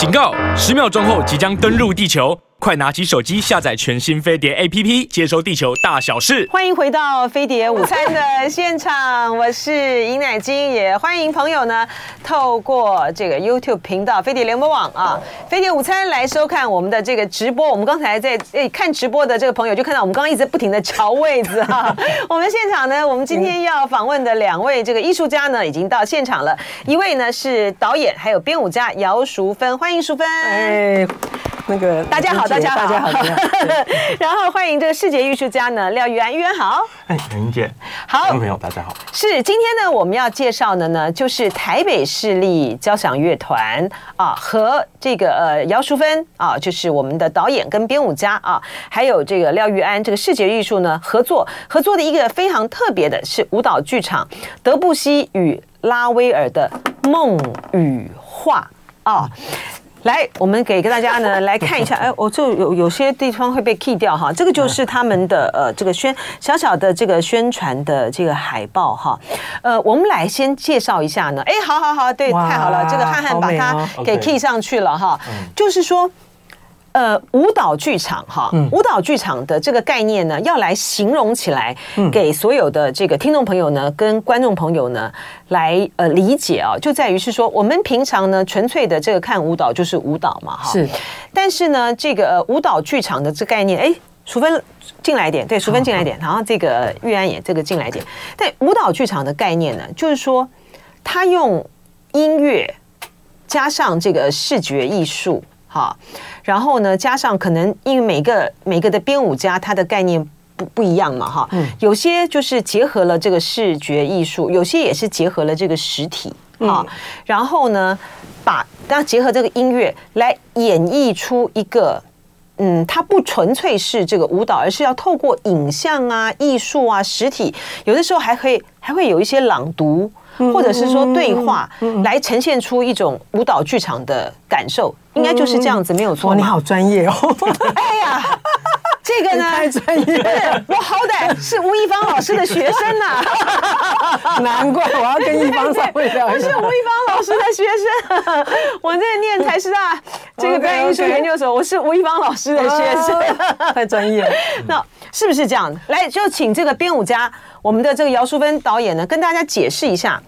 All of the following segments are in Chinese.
警告！十秒钟后即将登陆地球。快拿起手机下载全新飞碟 APP，接收地球大小事。欢迎回到飞碟午餐的现场，我是尹乃金，也欢迎朋友呢透过这个 YouTube 频道飞碟联播网啊，飞碟午餐来收看我们的这个直播。我们刚才在诶看直播的这个朋友就看到我们刚刚一直不停的乔位子哈。我们现场呢，我们今天要访问的两位这个艺术家呢已经到现场了，一位呢是导演，还有编舞家姚淑芬，欢迎淑芬。哎，那个大家好。大家好，大家好，然后欢迎这个视觉艺术家呢廖玉安，玉安好，哎，云姐，好，观众朋友大家好。是今天呢，我们要介绍的呢，就是台北市立交响乐团啊，和这个呃姚淑芬啊，就是我们的导演跟编舞家啊，还有这个廖玉安这个视觉艺术呢合作合作的一个非常特别的是舞蹈剧场德布西与拉威尔的梦与画啊。来，我们给大家呢 来看一下，哎，我就有有些地方会被 key 掉哈，这个就是他们的呃这个宣小小的这个宣传的这个海报哈，呃，我们来先介绍一下呢，哎，好好好，对，太好了，这个汉汉把它给 key 上去了哈，就是说。呃，舞蹈剧场哈，舞蹈剧场的这个概念呢，要来形容起来，给所有的这个听众朋友呢，跟观众朋友呢，来呃理解啊，就在于是说，我们平常呢，纯粹的这个看舞蹈就是舞蹈嘛哈，是。但是呢，这个舞蹈剧场的这概念，哎，淑芬进来一点，对，淑芬进来一点，然后这个玉安也这个进来一点。但舞蹈剧场的概念呢，就是说，他用音乐加上这个视觉艺术，哈。然后呢，加上可能因为每个每个的编舞家他的概念不不一样嘛，哈，有些就是结合了这个视觉艺术，有些也是结合了这个实体，啊，然后呢，把大家结合这个音乐来演绎出一个，嗯，它不纯粹是这个舞蹈，而是要透过影像啊、艺术啊、实体，有的时候还可以还会有一些朗读。或者是说对话来呈现出一种舞蹈剧场的感受，应该就是这样子，没有错。你好专业哦！哎呀，这个呢，太专业了。我好歹 是吴亦芳老师的学生呐，难怪我要跟亦芳上会聊。我是吴亦芳老师的学生，我在念台师大这个表演艺术研究所，我是吴亦芳老师的学生，太专业了。那是不是这样？来，就请这个编舞家。我们的这个姚淑芬导演呢，跟大家解释一下，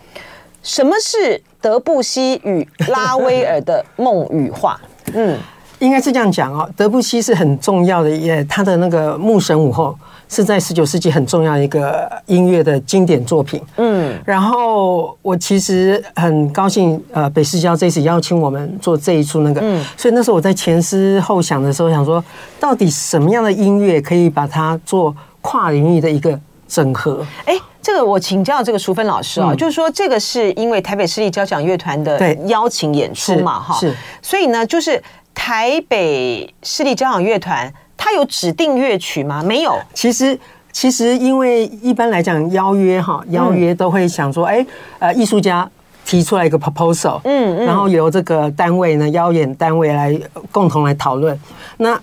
什么是德布西与拉威尔的梦与画？嗯，应该是这样讲哦。德布西是很重要的，也他的那个《牧神午后》是在十九世纪很重要的一个音乐的经典作品。嗯，然后我其实很高兴，呃，北市交这次邀请我们做这一出那个，嗯，所以那时候我在前思后想的时候，想说，到底什么样的音乐可以把它做跨领域的一个。整合，哎，这个我请教这个淑芬老师啊，嗯、就是说这个是因为台北市立交响乐团的邀请演出嘛，哈，是，所以呢，就是台北市立交响乐团，它有指定乐曲吗？没有。其实，其实因为一般来讲邀约哈，邀约都会想说，哎，呃，艺术家提出来一个 proposal，嗯嗯，然后由这个单位呢，邀演单位来共同来讨论，那。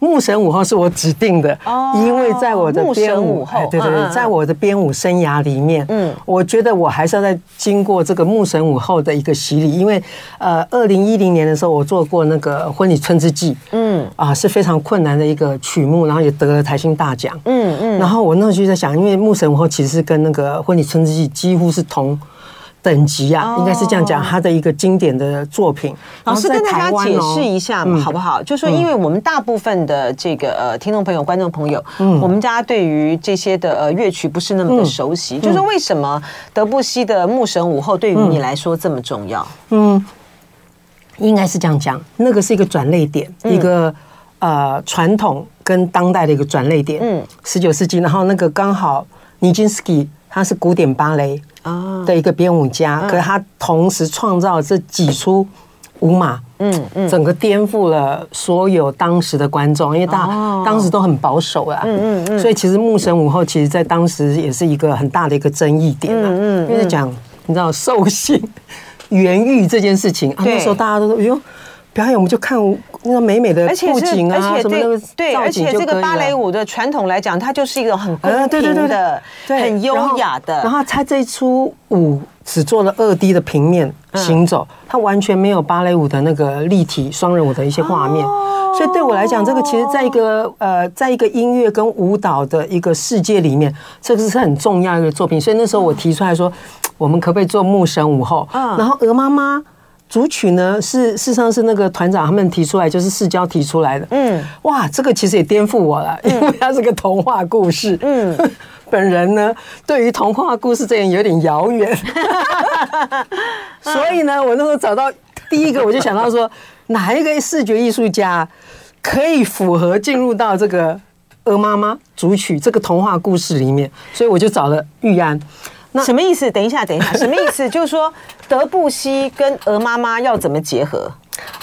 牧神午后是我指定的，因为在我的编舞，对对对，在我的编舞生涯里面，嗯，我觉得我还是要在经过这个牧神午后的一个洗礼，因为呃，二零一零年的时候我做过那个婚礼春之祭，嗯，啊是非常困难的一个曲目，然后也得了台新大奖，嗯嗯，然后我那时候就在想，因为牧神午后其实是跟那个婚礼春之祭几乎是同。等级啊，应该是这样讲，他的一个经典的作品。老师跟大家解释一下嘛，好不好？就说，因为我们大部分的这个呃听众朋友、观众朋友，嗯，我们家对于这些的呃乐曲不是那么的熟悉。就是为什么德布西的《牧神午后》对于你来说这么重要？嗯，应该是这样讲，那个是一个转捩点，一个呃传统跟当代的一个转捩点。嗯，十九世纪，然后那个刚好尼金斯基他是古典芭蕾啊。的一个编舞家，可是他同时创造这几出舞马，嗯嗯，整个颠覆了所有当时的观众，因为大当时都很保守啊，嗯嗯嗯，所以其实《牧神舞后》其实在当时也是一个很大的一个争议点啊，嗯嗯，因为讲你知道兽性 原欲这件事情啊，那时候大家都说哟。表演，我们就看那个美美的布景啊，什么的对，而且这个芭蕾舞的传统来讲，它就是一种很公平的、很优雅的。然后他这一出舞只做了二 D 的平面行走，它完全没有芭蕾舞的那个立体双人舞的一些画面。所以对我来讲，这个其实在一个呃，在一个音乐跟舞蹈的一个世界里面，这个是很重要一个作品。所以那时候我提出来说，我们可不可以做牧神舞后？然后鹅妈妈。主曲呢是事实上是那个团长他们提出来，就是世交提出来的。嗯，哇，这个其实也颠覆我了，因为它是个童话故事。嗯，本人呢对于童话故事这样有点遥远，所以呢，我那时候找到第一个，我就想到说，哪一个视觉艺术家可以符合进入到这个鹅妈妈主曲这个童话故事里面，所以我就找了玉安。那什么意思？等一下，等一下，什么意思？就是说，德布西跟鹅妈妈要怎么结合？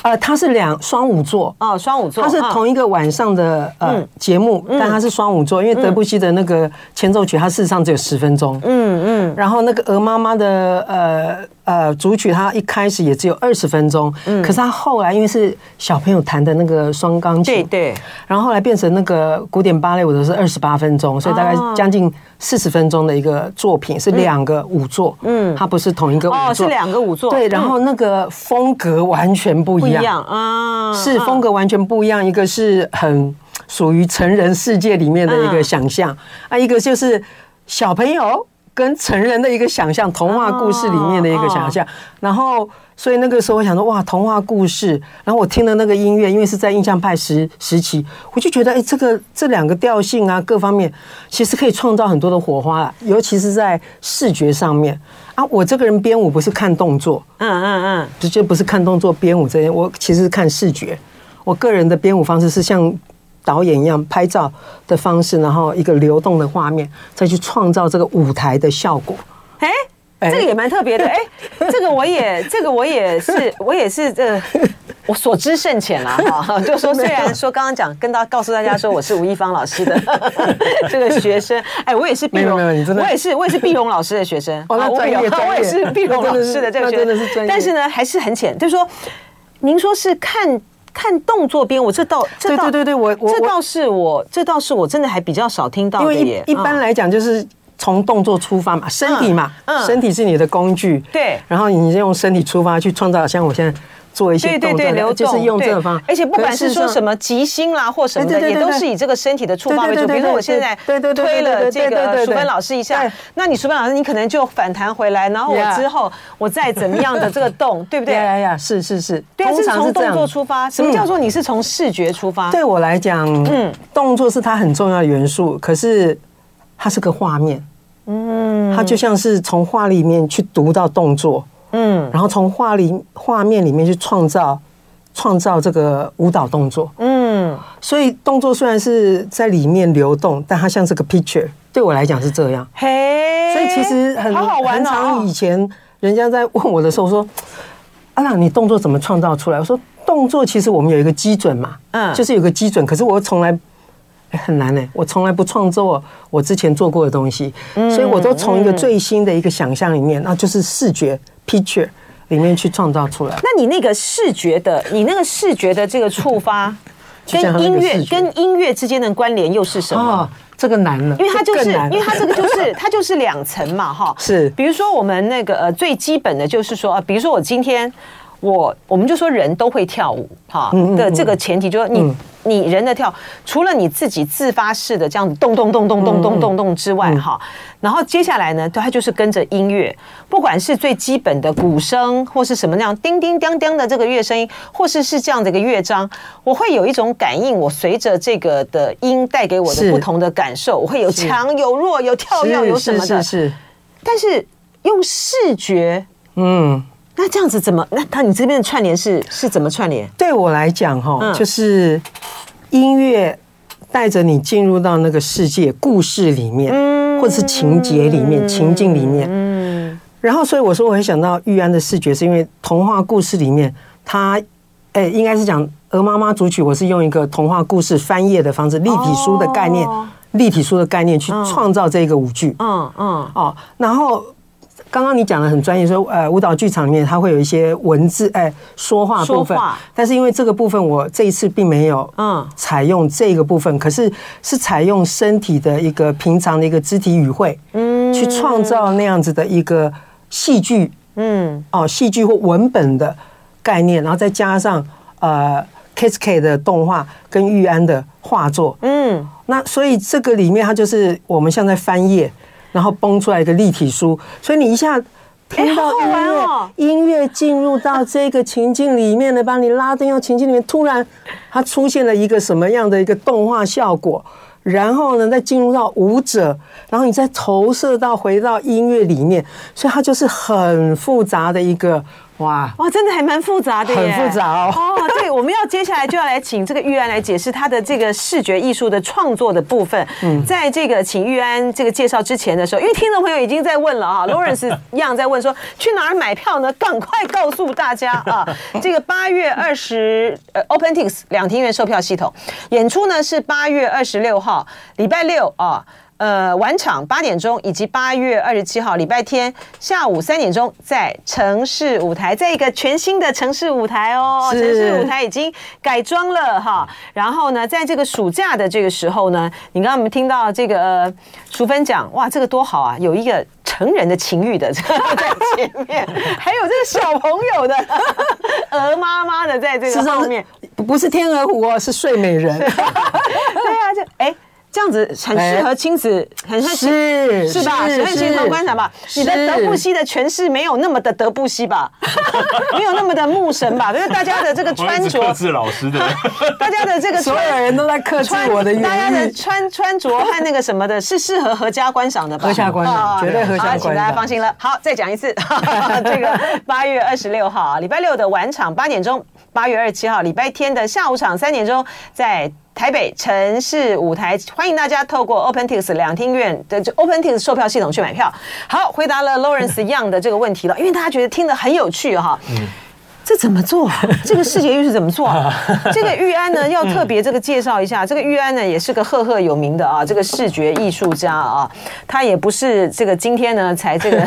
呃，它是两双舞座哦，双舞座，它是同一个晚上的呃节目，但它是双舞座，因为德布西的那个前奏曲，它事实上只有十分钟，嗯嗯，然后那个鹅妈妈的呃呃主曲，它一开始也只有二十分钟，嗯，可是它后来因为是小朋友弹的那个双钢琴，对对，然后后来变成那个古典芭蕾舞的是二十八分钟，所以大概将近四十分钟的一个作品，是两个舞作，嗯，它不是同一个舞作，是两个舞作，对，然后那个风格完全不一样。一样啊，是风格完全不一样。一个是很属于成人世界里面的一个想象啊，一个就是小朋友跟成人的一个想象，童话故事里面的一个想象。然后，所以那个时候我想说，哇，童话故事。然后我听了那个音乐，因为是在印象派时时期，我就觉得，哎，这个这两个调性啊，各方面其实可以创造很多的火花了，尤其是在视觉上面。啊，我这个人编舞不是看动作，嗯嗯嗯，直接不是看动作编舞这些，我其实是看视觉。我个人的编舞方式是像导演一样拍照的方式，然后一个流动的画面，再去创造这个舞台的效果。哎。这个也蛮特别的，哎，这个我也，这个我也是，我也是这，我所知甚浅了哈。就说虽然说刚刚讲跟大家告诉大家说我是吴一芳老师的 这个学生，哎，我也是碧蓉，我也是我也是碧蓉老师的学生，我我也是碧蓉老师的这个学生，但是呢还是很浅，就是说您说是看看动作片，我，这倒这倒对对对，我这倒是我这倒是我真的还比较少听到的耶，一般来讲就是。从动作出发嘛，身体嘛，身体是你的工具，对，然后你用身体出发去创造，像我现在做一些动作，就是用这个方法，而且不管是说什么吉星啦或什么的，也都是以这个身体的触发为主。比如说我现在推了这个淑芬老师一下，那你淑芬老师你可能就反弹回来，然后我之后我再怎么样的这个动，对不对？呀呀，是是是，对，是从动作出发。什么叫做你是从视觉出发？对我来讲，嗯，动作是它很重要的元素，可是它是个画面。嗯，它就像是从画里面去读到动作，嗯，然后从画里画面里面去创造创造这个舞蹈动作，嗯，所以动作虽然是在里面流动，但它像是个 picture，对我来讲是这样。嘿，所以其实很好玩。很长以前人家在问我的时候说：“阿朗，你动作怎么创造出来？”我说：“动作其实我们有一个基准嘛，嗯，就是有个基准，可是我从来。”很难呢，我从来不创作我之前做过的东西，所以我都从一个最新的一个想象里面，那就是视觉 picture 里面去创造出来。那你那个视觉的，你那个视觉的这个触发，跟音乐跟音乐之间的关联又是什么？这个难了，因为它就是，因为它这个就是 它就是两层嘛，哈。是，比如说我们那个呃最基本的就是说，比如说我今天。我我们就说人都会跳舞哈的这个前提，就是你你人的跳，除了你自己自发式的这样子动动动动动动动动之外哈，然后接下来呢，它就是跟着音乐，不管是最基本的鼓声或是什么那样叮叮当当的这个乐声音，或是是这样的一个乐章，我会有一种感应，我随着这个的音带给我的不同的感受，我会有强有弱有跳跃有什么的，是，但是用视觉，嗯。那这样子怎么？那他你这边的串联是是怎么串联？对我来讲，哈，就是音乐带着你进入到那个世界故事里面，或者是情节里面、情境里面。嗯。然后，所以我说，我会想到玉安的视觉，是因为童话故事里面，他诶，应该是讲鹅妈妈主曲，我是用一个童话故事翻页的方式，立体书的概念，立体书的概念去创造这个舞剧。嗯嗯。哦，然后。刚刚你讲的很专业，说呃舞蹈剧场里面它会有一些文字哎说话部分，但是因为这个部分我这一次并没有嗯。采用这个部分，可是是采用身体的一个平常的一个肢体语汇，嗯，去创造那样子的一个戏剧，嗯。哦戏剧或文本的概念，然后再加上呃 kiss kate 的动画跟玉安的画作，嗯，那所以这个里面它就是我们像在翻页。然后崩出来一个立体书，所以你一下听到音乐，音乐进入到这个情境里面呢，把你拉进到情境里面，突然它出现了一个什么样的一个动画效果，然后呢再进入到舞者，然后你再投射到回到音乐里面，所以它就是很复杂的一个。哇哇，真的还蛮复杂的耶，很复杂哦。哦，对，我们要接下来就要来请这个玉安来解释他的这个视觉艺术的创作的部分。嗯，在这个请玉安这个介绍之前的时候，因为听众朋友已经在问了啊，Lawrence 一样在问说去哪儿买票呢？赶快告诉大家啊，这个八月二十呃 OpenTix 两厅院售票系统演出呢是八月二十六号礼拜六啊。呃，晚场八点钟，以及八月二十七号礼拜天下午三点钟，在城市舞台，在一个全新的城市舞台哦，城市舞台已经改装了哈。然后呢，在这个暑假的这个时候呢，你刚刚我们听到这个呃，淑芬讲，哇，这个多好啊，有一个成人的情欲的在前面，还有这个小朋友的 鹅妈妈的在这个后面，不是天鹅湖哦，是睡美人。对啊，就哎。这样子很适合亲子，很适合是是吧？很亲子观赏吧？你的德布西的诠释没有那么的德布西吧？没有那么的牧神吧？因为大家的这个穿着，克制老师的，大家的这个所有人都在克制我的，大家的穿穿着和那个什么的，是适合合家观赏的吧？合家观赏，绝对合家观赏。请大家放心了。好，再讲一次，这个八月二十六号，礼拜六的晚场八点钟；八月二十七号，礼拜天的下午场三点钟，在。台北城市舞台，欢迎大家透过 OpenTix 两厅院的 OpenTix 售票系统去买票。好，回答了 Lawrence Young 的这个问题了，因为大家觉得听得很有趣哈。嗯这怎么做？这个视觉艺术怎么做？这个玉安呢，要特别这个介绍一下。这个玉安呢，也是个赫赫有名的啊，这个视觉艺术家啊。他也不是这个今天呢才这个，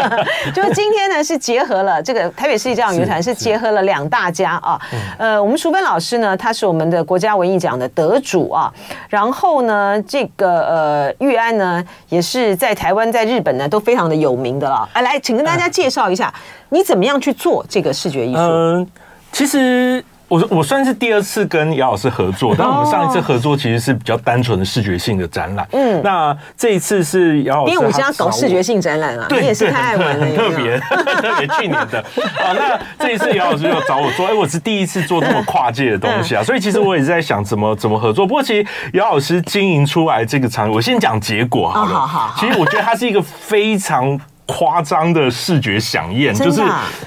就是今天呢是结合了这个台北市立交响乐团，是结合了两大家啊。呃，我们淑芬老师呢，他是我们的国家文艺奖的得主啊。然后呢，这个呃玉安呢，也是在台湾、在日本呢都非常的有名的了。哎，来，请跟大家介绍一下。你怎么样去做这个视觉艺术？嗯，其实。我我算是第二次跟姚老师合作，但我们上一次合作其实是比较单纯的视觉性的展览。嗯，那这一次是姚老师，因为我家搞视觉性展览啊，对，你也是太爱玩了，很特别，特别去年的 啊。那这一次姚老师又找我说，哎，我是第一次做这么跨界的东西啊，所以其实我也是在想怎么怎么合作。不过其实姚老师经营出来这个场景，我先讲结果好了。好好好。其实我觉得它是一个非常。夸张的视觉饗宴，就是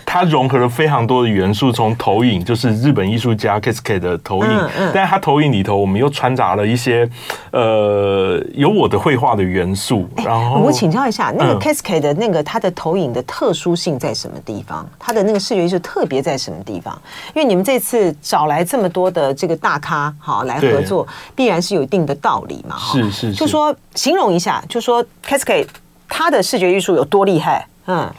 它融合了非常多的元素，从投影，就是日本艺术家 Cascade 的投影，嗯嗯、但是它投影里头，我们又穿杂了一些呃有我的绘画的元素。然后我请教一下，那个 Cascade 的那个它的投影的特殊性在什么地方？它的那个视觉艺术特别在什么地方？因为你们这次找来这么多的这个大咖好来合作，必然是有一定的道理嘛？是是，是，就说形容一下，就说 Cascade。他的视觉艺术有多厉害？嗯。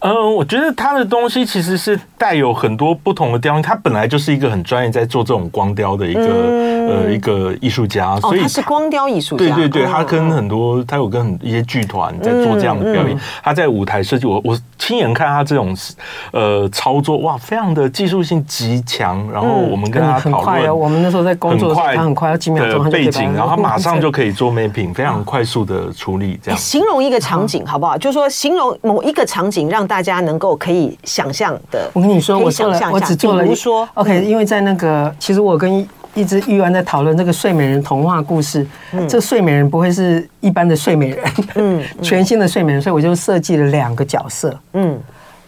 嗯，我觉得他的东西其实是带有很多不同的雕，他本来就是一个很专业在做这种光雕的一个、嗯、呃一个艺术家，所以、哦、他是光雕艺术家。对对对，他跟很多他有跟很一些剧团在做这样的表演，他在舞台设计，我我亲眼看他这种呃操作，哇，非常的技术性极强。然后我们跟他讨论、嗯，我们那时候在工作的时候，他很快要几秒钟的背景，然后他马上就可以做 mapping，非常快速的处理这样。形容一个场景好不好？就是说形容某一个场景让。大家能够可以想象的，我跟你说，我做了，我只做了，比如说，OK，因为在那个，其实我跟一只玉安在讨论这个睡美人童话故事，嗯，这睡美人不会是一般的睡美人，嗯，全新的睡美人，所以我就设计了两个角色，嗯，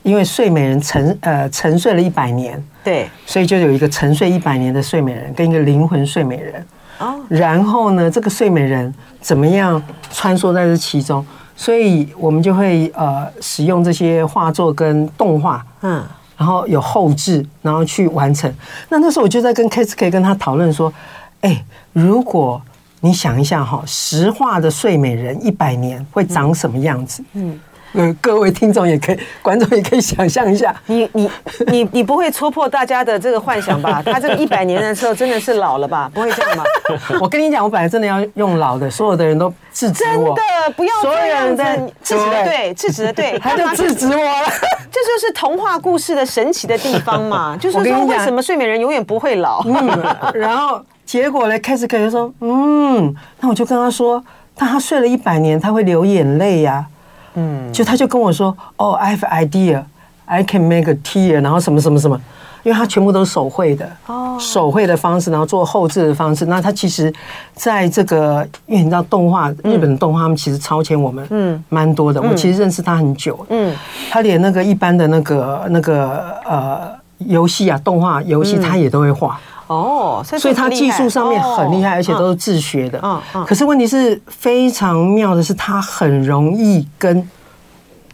因为睡美人沉呃沉睡了一百年，对，所以就有一个沉睡一百年的睡美人跟一个灵魂睡美人，哦，然后呢，这个睡美人怎么样穿梭在这其中？所以我们就会呃使用这些画作跟动画，嗯，然后有后置，然后去完成。那那时候我就在跟 Cascade 跟他讨论说，哎，如果你想一下哈，石化的睡美人一百年会长什么样子？嗯，呃，各位听众也可以，观众也可以想象一下，你你你你不会戳破大家的这个幻想吧？他这个一百年的时候真的是老了吧？不会这样吗？我跟你讲，我本来真的要用老的，所有的人都制止我，真的不要这样子，制止的对，制止的对，他就制止我了。这就是童话故事的神奇的地方嘛，就是说为什么睡美人永远不会老？嗯，然后结果呢，开始可以说，嗯，那我就跟他说，但他睡了一百年，他会流眼泪呀、啊。嗯，就他就跟我说，哦，I have idea，I can make a tear，然后什么什么什么，因为他全部都是手绘的，哦，手绘的方式，然后做后置的方式。那他其实在这个，因为你知道动画，日本的动画他们其实超前我们，嗯，蛮多的。我其实认识他很久，嗯，他连那个一般的那个那个呃游戏啊，动画游戏他也都会画。哦，所以他技术上面很厉害，而且都是自学的。嗯嗯。可是问题是非常妙的是，他很容易跟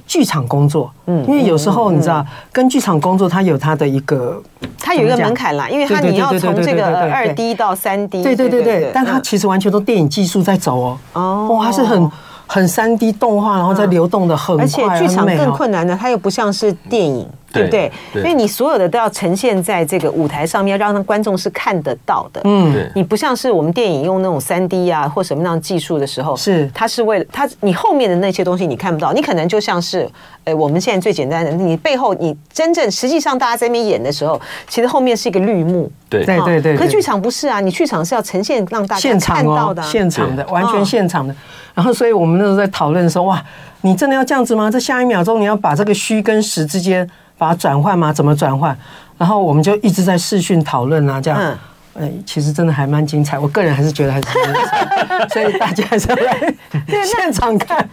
剧场工作。嗯。因为有时候你知道，跟剧场工作，他有他的一个，他有一个门槛啦。因为他你要从这个二 D 到三 D。对对对对。但他其实完全都电影技术在走哦。哦。哇，他是很很三 D 动画，然后在流动的很快，而且剧场更困难的，它又不像是电影。对不对？因为你所有的都要呈现在这个舞台上面，要让观众是看得到的。嗯，你不像是我们电影用那种三 D 啊或什么样技术的时候，是它是为了它，你后面的那些东西你看不到，你可能就像是，呃，我们现在最简单的，你背后你真正实际上大家在那边演的时候，其实后面是一个绿幕。对对对对。可是剧场不是啊，你剧场是要呈现让大家看到的，现场的，完全现场的。然后，所以我们那时候在讨论说，哇，你真的要这样子吗？这下一秒钟你要把这个虚跟实之间。把它转换吗？怎么转换？然后我们就一直在视讯讨论啊，这样，哎、嗯，其实真的还蛮精彩。我个人还是觉得还是精彩，所以大家还是要来现场看。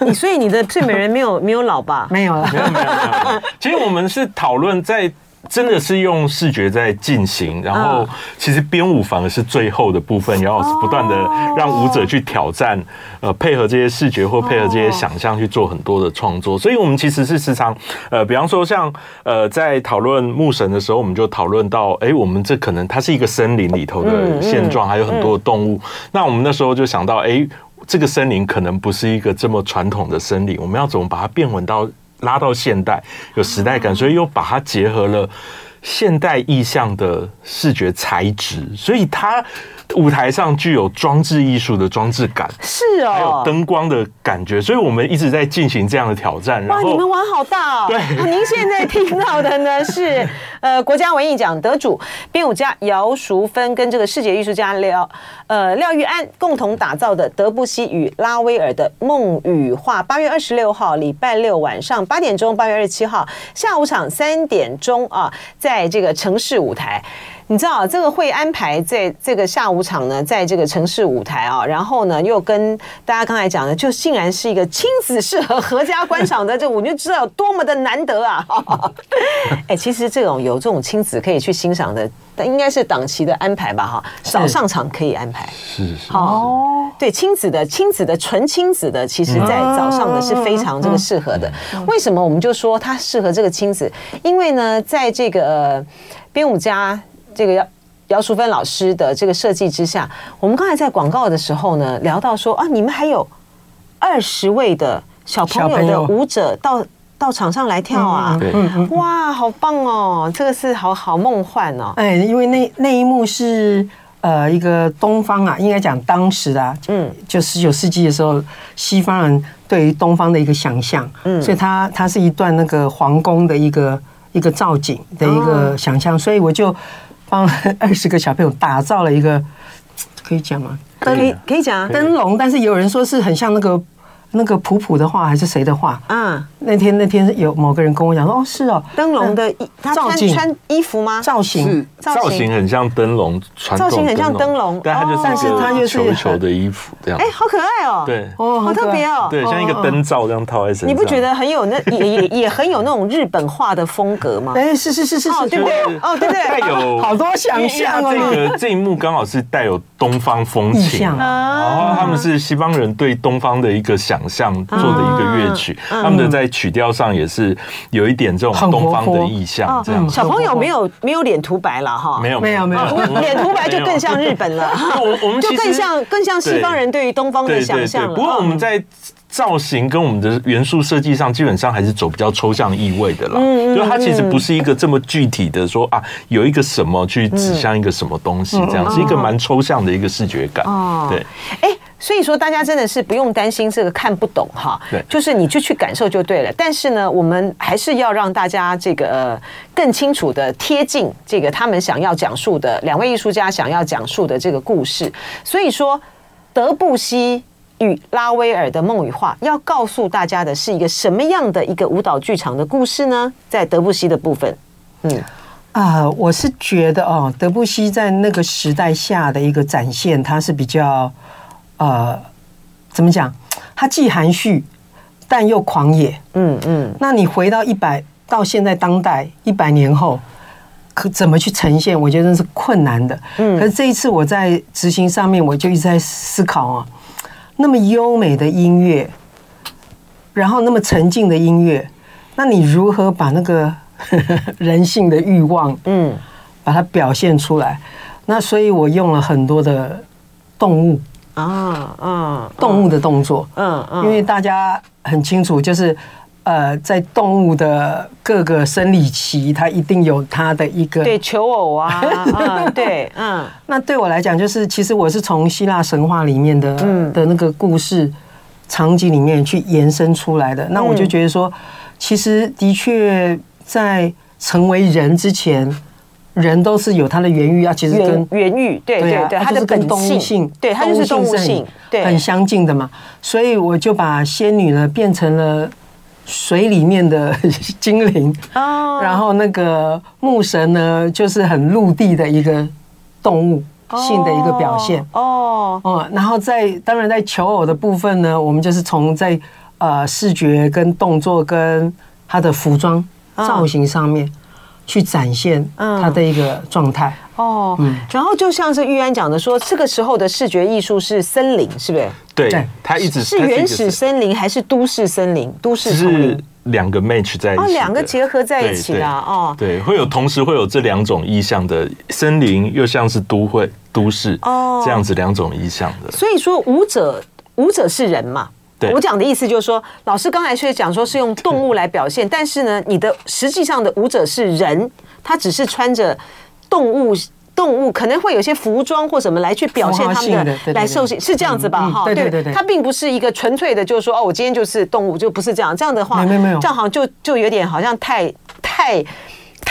你所以你的睡美人没有没有老吧？没有了，没有没有没有。其实我们是讨论在。真的是用视觉在进行，然后其实编舞反而是最后的部分，然后是不断的让舞者去挑战，呃，配合这些视觉或配合这些想象去做很多的创作。所以我们其实是时常，呃，比方说像呃，在讨论牧神的时候，我们就讨论到，哎，我们这可能它是一个森林里头的现状，还有很多的动物。那我们那时候就想到，哎，这个森林可能不是一个这么传统的森林，我们要怎么把它变回到？拉到现代有时代感，所以又把它结合了现代意象的视觉材质，所以它。舞台上具有装置艺术的装置感，是哦，还有灯光的感觉，所以我们一直在进行这样的挑战。哇，你们玩好大哦！对，您现在听到的呢 是呃国家文艺奖得主编舞家姚淑芬跟这个视觉艺术家廖呃廖玉安共同打造的德布西与拉威尔的梦与画。八月二十六号礼拜六晚上八点钟，八月二十七号下午场三点钟啊，在这个城市舞台。你知道这个会安排在这个下午场呢，在这个城市舞台啊，然后呢又跟大家刚才讲的，就竟然是一个亲子适合合家观赏的这，我就知道有多么的难得啊！哎，其实这种有这种亲子可以去欣赏的，但应该是档期的安排吧？哈，早上场可以安排，是是哦，对，亲子的亲子的纯亲子的，其实在早上的是非常这个适合的。为什么我们就说它适合这个亲子？因为呢，在这个编舞家。这个姚姚淑芬老师的这个设计之下，我们刚才在广告的时候呢，聊到说啊，你们还有二十位的小朋友的舞者到到场上来跳啊，嗯，哇，好棒哦，这个是好好梦幻哦，哎，因为那那一幕是呃一个东方啊，应该讲当时的，嗯，就十九世纪的时候，西方人对于东方的一个想象，嗯，所以它它是一段那个皇宫的一个一个造景的一个想象，所以我就。帮二十个小朋友打造了一个，可以讲吗？可以可以讲灯笼，但是有人说是很像那个。那个普普的画还是谁的画？嗯，那天那天有某个人跟我讲说，哦，是哦，灯笼的衣，他穿穿衣服吗？造型造型很像灯笼，造型很像灯笼，但它就是它就是球球的衣服这样。哎，好可爱哦！对，哦，好特别哦，对，像一个灯罩这样套在身上。你不觉得很有那也也也很有那种日本画的风格吗？哎，是是是是是，对不对？哦，对对，带有 好多想象哦。这个这一幕刚好是带有东方风情，然后他们是西方人对东方的一个想象做的。一个乐曲，他们的在曲调上也是有一点这种东方的意象。这样，小朋友没有没有脸涂白了哈，没有没有没有，脸涂白就更像日本了。我我们就更像更像西方人对于东方的想象了。不过我们在造型跟我们的元素设计上，基本上还是走比较抽象意味的啦。嗯，就它其实不是一个这么具体的说啊，有一个什么去指向一个什么东西，这样是一个蛮抽象的一个视觉感。哦，对。哎，所以说大家真的是不用担心这个看不懂哈。对，就是你就去感受就对了。但是呢，我们还是要让大家这个呃更清楚的贴近这个他们想要讲述的两位艺术家想要讲述的这个故事。所以说，德布西。与拉威尔的梦与画要告诉大家的是一个什么样的一个舞蹈剧场的故事呢？在德布西的部分，嗯啊、呃，我是觉得哦，德布西在那个时代下的一个展现，它是比较呃，怎么讲？它既含蓄但又狂野，嗯嗯。那你回到一百到现在当代一百年后，可怎么去呈现？我觉得是困难的。嗯，可是这一次我在执行上面，我就一直在思考啊。那么优美的音乐，然后那么沉静的音乐，那你如何把那个 人性的欲望，嗯，把它表现出来？那所以我用了很多的动物啊，啊，动物的动作，嗯嗯，因为大家很清楚，就是。呃，在动物的各个生理期，它一定有它的一个对求偶啊，嗯，对，嗯，那对我来讲，就是其实我是从希腊神话里面的的那个故事场景里面去延伸出来的。那我就觉得说，其实的确在成为人之前，人都是有它的原欲啊，其实跟原欲，对对对，它的本性，对，它就是动物性，对，很相近的嘛。所以我就把仙女呢变成了。水里面的 精灵，哦然后那个牧神呢，就是很陆地的一个动物性的一个表现。哦哦，然后在当然在求偶的部分呢，我们就是从在呃视觉跟动作跟他的服装造型上面去展现他的一个状态。哦，嗯，然后就像是玉安讲的说，这个时候的视觉艺术是森林，是不是？对，它一直是原始森林还是都市森林？都市丛林两个 match 在一起，哦，两个结合在一起的哦。对，会有同时会有这两种意象的森林，又像是都会都市哦，这样子两种意象的。所以说舞者舞者是人嘛？对，我讲的意思就是说，老师刚才是讲说是用动物来表现，但是呢，你的实际上的舞者是人，他只是穿着。动物动物可能会有些服装或什么来去表现他们的来受刑，是这样子吧？哈，对对对，它并不是一个纯粹的，就是说哦，我今天就是动物，就不是这样。这样的话，没有没有，这样好像就就有点好像太太。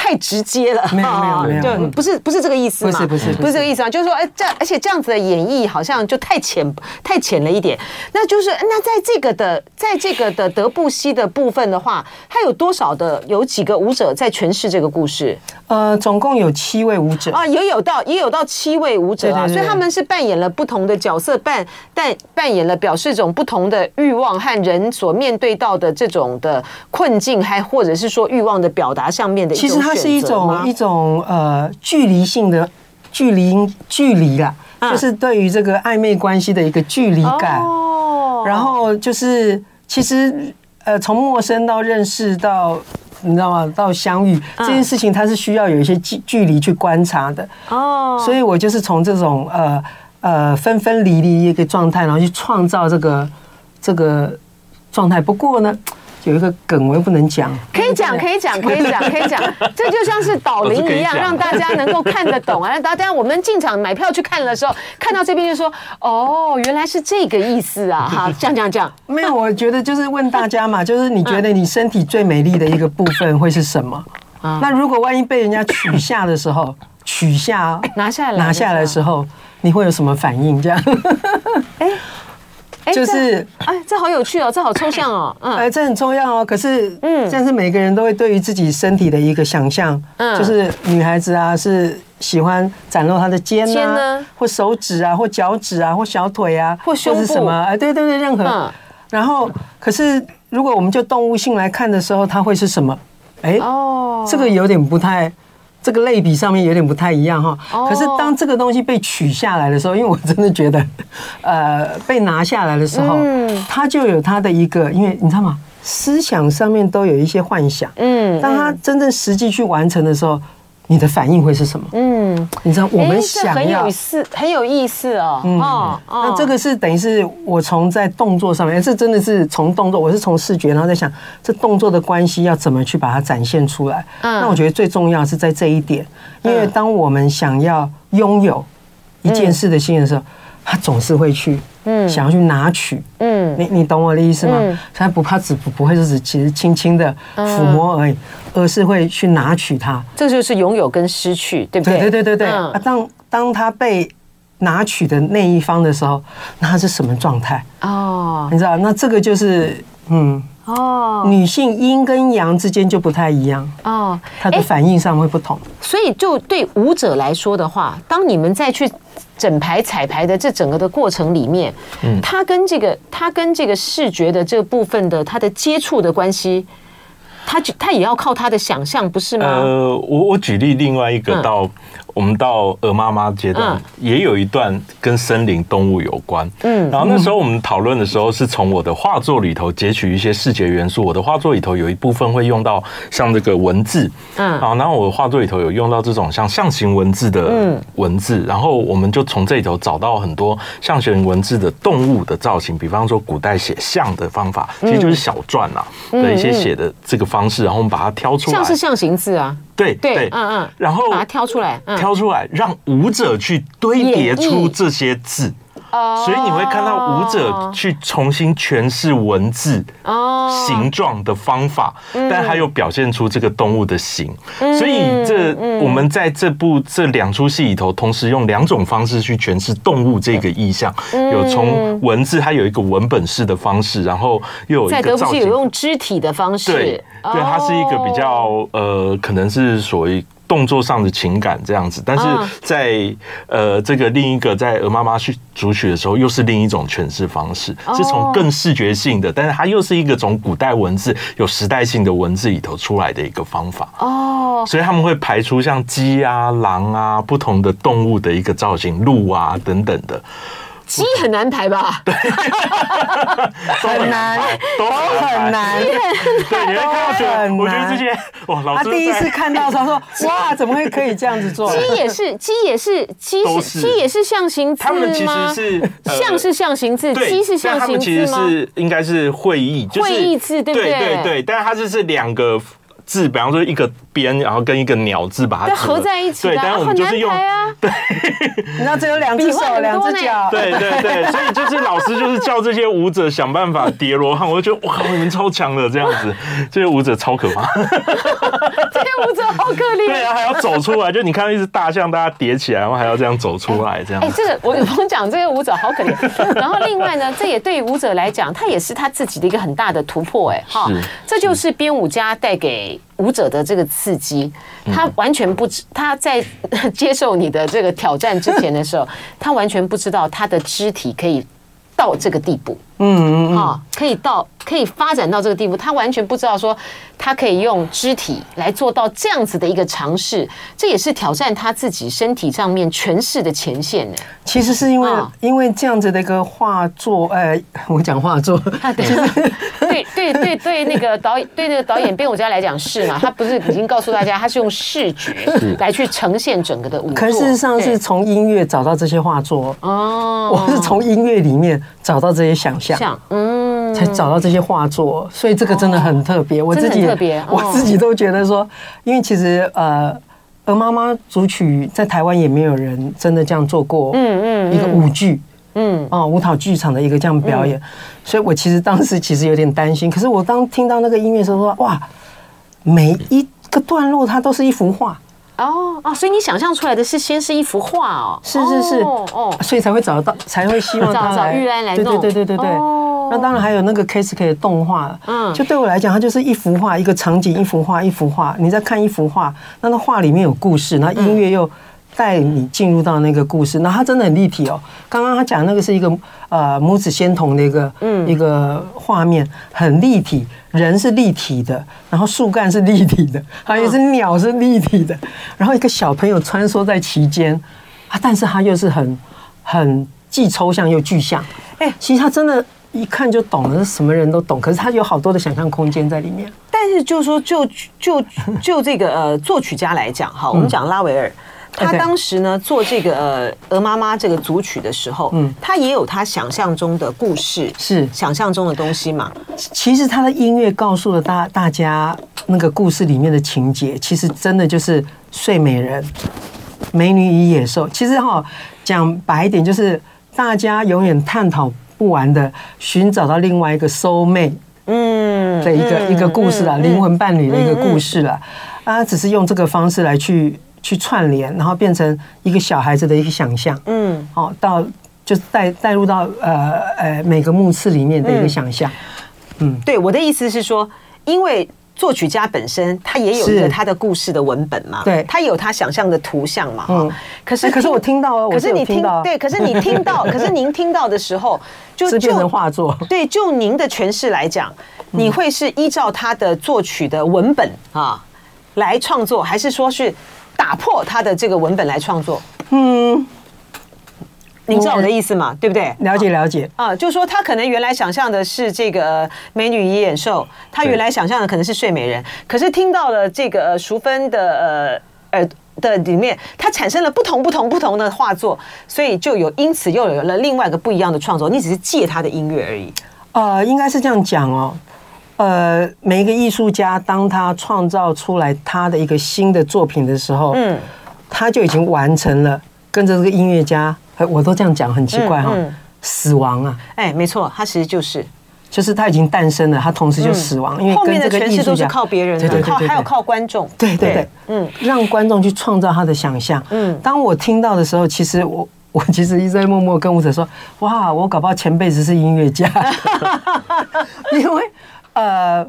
太直接了，没有没有没有，就不是不是这个意思嘛？不是不是不是这个意思啊，就是说，哎，这而且这样子的演绎好像就太浅太浅了一点。那就是那在这个的在这个的德布西的部分的话，他有多少的有几个舞者在诠释这个故事？呃，总共有七位舞者啊，也有到也有到七位舞者啊，所以他们是扮演了不同的角色，扮但扮演了表示一种不同的欲望和人所面对到的这种的困境，还或者是说欲望的表达上面的一种。它是一种一种呃距离性的距离距离啦，就是对于这个暧昧关系的一个距离感。哦，然后就是其实呃从陌生到认识到你知道吗？到相遇这件事情，它是需要有一些距距离去观察的。哦，所以我就是从这种呃呃分分离离一个状态，然后去创造这个这个状态。不过呢。有一个梗，我又不能讲。可以讲，可以讲，可以讲，可以讲。这就像是导灵一样，让大家能够看得懂啊。大家我们进场买票去看的时候，看到这边就说：“哦，原来是这个意思啊！” 哈，这样这样这样。没有，我觉得就是问大家嘛，就是你觉得你身体最美丽的一个部分会是什么？啊那如果万一被人家取下的时候，取下拿下来拿下来的时候，你会有什么反应？这样？哎。就是，哎，这好有趣哦，这好抽象哦，嗯，哎，这很抽象哦。可是，嗯，但是每个人都会对于自己身体的一个想象，嗯，就是女孩子啊，是喜欢展露她的肩啊，或手指啊，或脚趾啊，或小腿啊，或胸部什么，哎，对对对，任何。然后，可是如果我们就动物性来看的时候，它会是什么？哎，哦，这个有点不太。这个类比上面有点不太一样哈，可是当这个东西被取下来的时候，因为我真的觉得，呃，被拿下来的时候，它就有它的一个，因为你知道吗？思想上面都有一些幻想，嗯，当他真正实际去完成的时候，你的反应会是什么？嗯，你知道我们想要很有意思，很有意思哦。嗯，哦、那这个是等于是我从在动作上面，这真的是从动作，我是从视觉，然后在想这动作的关系要怎么去把它展现出来。嗯，那我觉得最重要是在这一点，因为当我们想要拥有一件事的心的时候，他总是会去。嗯，想要去拿取，嗯，你你懂我的意思吗？嗯、他不怕只不不会是只其实轻轻的抚摸而已，嗯、而是会去拿取它。这就是拥有跟失去，对不对？对对对对啊，当当他被拿取的那一方的时候，那他是什么状态？哦，你知道？那这个就是，嗯，哦，女性阴跟阳之间就不太一样哦，它的反应上会不同。所以，就对舞者来说的话，当你们再去。整排彩排的这整个的过程里面，嗯，他跟这个他跟这个视觉的这部分的他的接触的关系，他他也要靠他的想象，不是吗？呃，我我举例另外一个到。嗯我们到鹅妈妈阶段，也有一段跟森林动物有关。嗯，然后那时候我们讨论的时候，是从我的画作里头截取一些视觉元素。我的画作里头有一部分会用到像这个文字，嗯，好，然后我的画作里头有用到这种像象形文字的文字，然后我们就从这里头找到很多象形文字的动物的造型，比方说古代写象的方法，其实就是小篆啊的一些写的这个方式，然后我们把它挑出来，像是象形字啊。对对，嗯嗯，然后把它挑出来，挑出来，让舞者去堆叠出这些字，所以你会看到舞者去重新诠释文字形状的方法，但还有表现出这个动物的形，所以这我们在这部这两出戏里头，同时用两种方式去诠释动物这个意象，有从文字，它有一个文本式的方式，然后又有一个造型，有用肢体的方式。对，它是一个比较呃，可能是所谓动作上的情感这样子，但是在呃这个另一个在鹅妈妈去主曲的时候，又是另一种诠释方式，是从更视觉性的，但是它又是一个从古代文字有时代性的文字里头出来的一个方法。哦，所以他们会排出像鸡啊、狼啊不同的动物的一个造型，鹿啊等等的。鸡很难排吧？对，很难，都很难。对，你会看到觉得，我觉得这些 哇，老师他第一次看到，他说：“ 哇，怎么会可以这样子做？”鸡也是，鸡也是，鸡是鸡也是象形字吗？他们其实是象是象形字，鸡是象形字吗？他们其实是应该是会意，就是会意字，对不对？对对对，但是它就是两个。字，比方说一个边，然后跟一个鸟字把它合在一起，对，但是我们就是用，对，你知道只有两只手，两只脚，对对对，所以就是老师就是叫这些舞者想办法叠罗汉，我就觉得哇，你们超强的这样子，这些舞者超可怕，这些舞者好可怜，对啊，还要走出来，就你看到一只大象，大家叠起来，然后还要这样走出来，这样。哎，这个我有朋友讲，这些舞者好可怜。然后另外呢，这也对于舞者来讲，他也是他自己的一个很大的突破，哎，哈，这就是。编舞家带给。舞者的这个刺激，他完全不知他在 接受你的这个挑战之前的时候，他完全不知道他的肢体可以到这个地步。嗯嗯啊，可以到可以发展到这个地步，他完全不知道说他可以用肢体来做到这样子的一个尝试，这也是挑战他自己身体上面诠释的前线呢。其实是因为因为这样子的一个画作，哎，我讲画作，对对对对，那个导演对那个导演编舞家来讲是嘛？他不是已经告诉大家，他是用视觉来去呈现整个的舞。可事实上是从音乐找到这些画作哦，我是从音乐里面找到这些想象。像嗯，才找到这些画作，所以这个真的很特别。我自己特别，我自己都觉得说，因为其实呃，鹅妈妈组曲在台湾也没有人真的这样做过，嗯嗯，一个舞剧，嗯哦，舞蹈剧场的一个这样表演，所以我其实当时其实有点担心。可是我当听到那个音乐的时候说，哇，每一个段落它都是一幅画。哦哦，所以你想象出来的是先是一幅画哦，是是是。哦，所以才会找到，才会希望他来，找玉安来弄，对对对对对对。那当然还有那个 KSK 的动画，嗯，就对我来讲，它就是一幅画，一个场景，一幅画，一幅画。你在看一幅画，那那画里面有故事，那音乐又。带你进入到那个故事，那它真的很立体哦。刚刚他讲那个是一个呃母子仙童的一个嗯一个画面，很立体，人是立体的，然后树干是立体的，还有一只鸟是立体的，然后一个小朋友穿梭在其间啊，但是他又是很很既抽象又具象。哎，其实他真的。一看就懂了，什么人都懂。可是他有好多的想象空间在里面。但但是就是说就就就这个呃作曲家来讲哈，我们讲拉维尔。他当时呢做这个呃《鹅妈妈》这个组曲的时候，嗯，他也有他想象中的故事，是想象中的东西嘛。其实他的音乐告诉了大大家那个故事里面的情节，其实真的就是睡美人、美女与野兽。其实哈讲白一点，就是大家永远探讨不完的，寻找到另外一个 soul mate，嗯，的一个一个故事了，灵魂伴侣的一个故事了。啊，只是用这个方式来去。去串联，然后变成一个小孩子的一个想象，嗯，好，到就带带入到呃呃每个墓次里面的一个想象，嗯，对，我的意思是说，因为作曲家本身他也有一个他的故事的文本嘛，对，他有他想象的图像嘛，嗯，可是可是我听到哦，可是你听到，对，可是你听到，可是您听到的时候，就变成画作，对，就您的诠释来讲，你会是依照他的作曲的文本啊来创作，还是说是？打破他的这个文本来创作，嗯，你知道我的意思吗？对不对？了解了解啊，就是说他可能原来想象的是这个美女与野兽，他原来想象的可能是睡美人，可是听到了这个淑芬的呃耳的里面，他产生了不同不同不同的画作，所以就有因此又有了另外一个不一样的创作。你只是借他的音乐而已，呃，应该是这样讲哦。呃，每一个艺术家，当他创造出来他的一个新的作品的时候，嗯，他就已经完成了跟着这个音乐家，我都这样讲很奇怪哈，死亡啊，哎，没错，他其实就是，就是他已经诞生了，他同时就死亡，因为后面的诠释都是靠别人，对对对，还有靠观众，对对对，嗯，让观众去创造他的想象，嗯，当我听到的时候，其实我我其实一直在默默跟舞者说，哇，我搞不好前辈子是音乐家，因为。呃，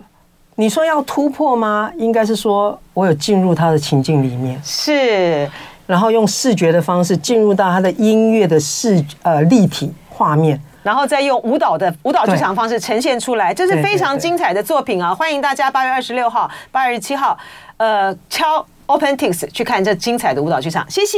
你说要突破吗？应该是说我有进入他的情境里面，是，然后用视觉的方式进入到他的音乐的视呃立体画面，然后再用舞蹈的舞蹈剧场方式呈现出来，这是非常精彩的作品啊！欢迎大家八月二十六号、八月二十七号，呃，敲 OPENTIX 去看这精彩的舞蹈剧场，谢谢。